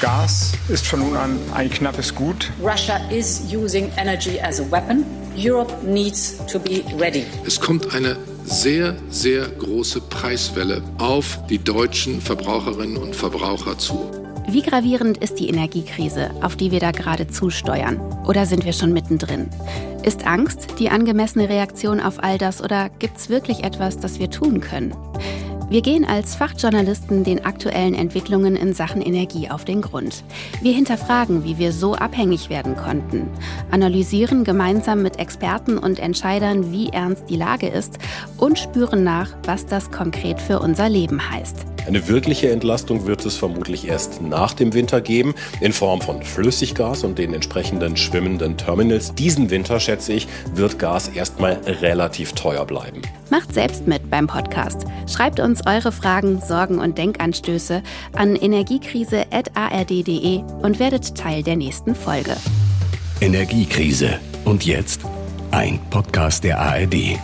Gas ist von nun an ein knappes Gut. Russia is using energy as a weapon. Europe needs to be ready. Es kommt eine sehr, sehr große Preiswelle auf die deutschen Verbraucherinnen und Verbraucher zu. Wie gravierend ist die Energiekrise, auf die wir da gerade zusteuern? Oder sind wir schon mittendrin? Ist Angst die angemessene Reaktion auf all das oder gibt es wirklich etwas, das wir tun können? Wir gehen als Fachjournalisten den aktuellen Entwicklungen in Sachen Energie auf den Grund. Wir hinterfragen, wie wir so abhängig werden konnten, analysieren gemeinsam mit Experten und Entscheidern, wie ernst die Lage ist und spüren nach, was das konkret für unser Leben heißt. Eine wirkliche Entlastung wird es vermutlich erst nach dem Winter geben, in Form von Flüssiggas und den entsprechenden schwimmenden Terminals. Diesen Winter, schätze ich, wird Gas erstmal relativ teuer bleiben. Macht selbst mit beim Podcast. Schreibt uns eure Fragen, Sorgen und Denkanstöße an energiekrise.ard.de und werdet Teil der nächsten Folge. Energiekrise. Und jetzt ein Podcast der ARD.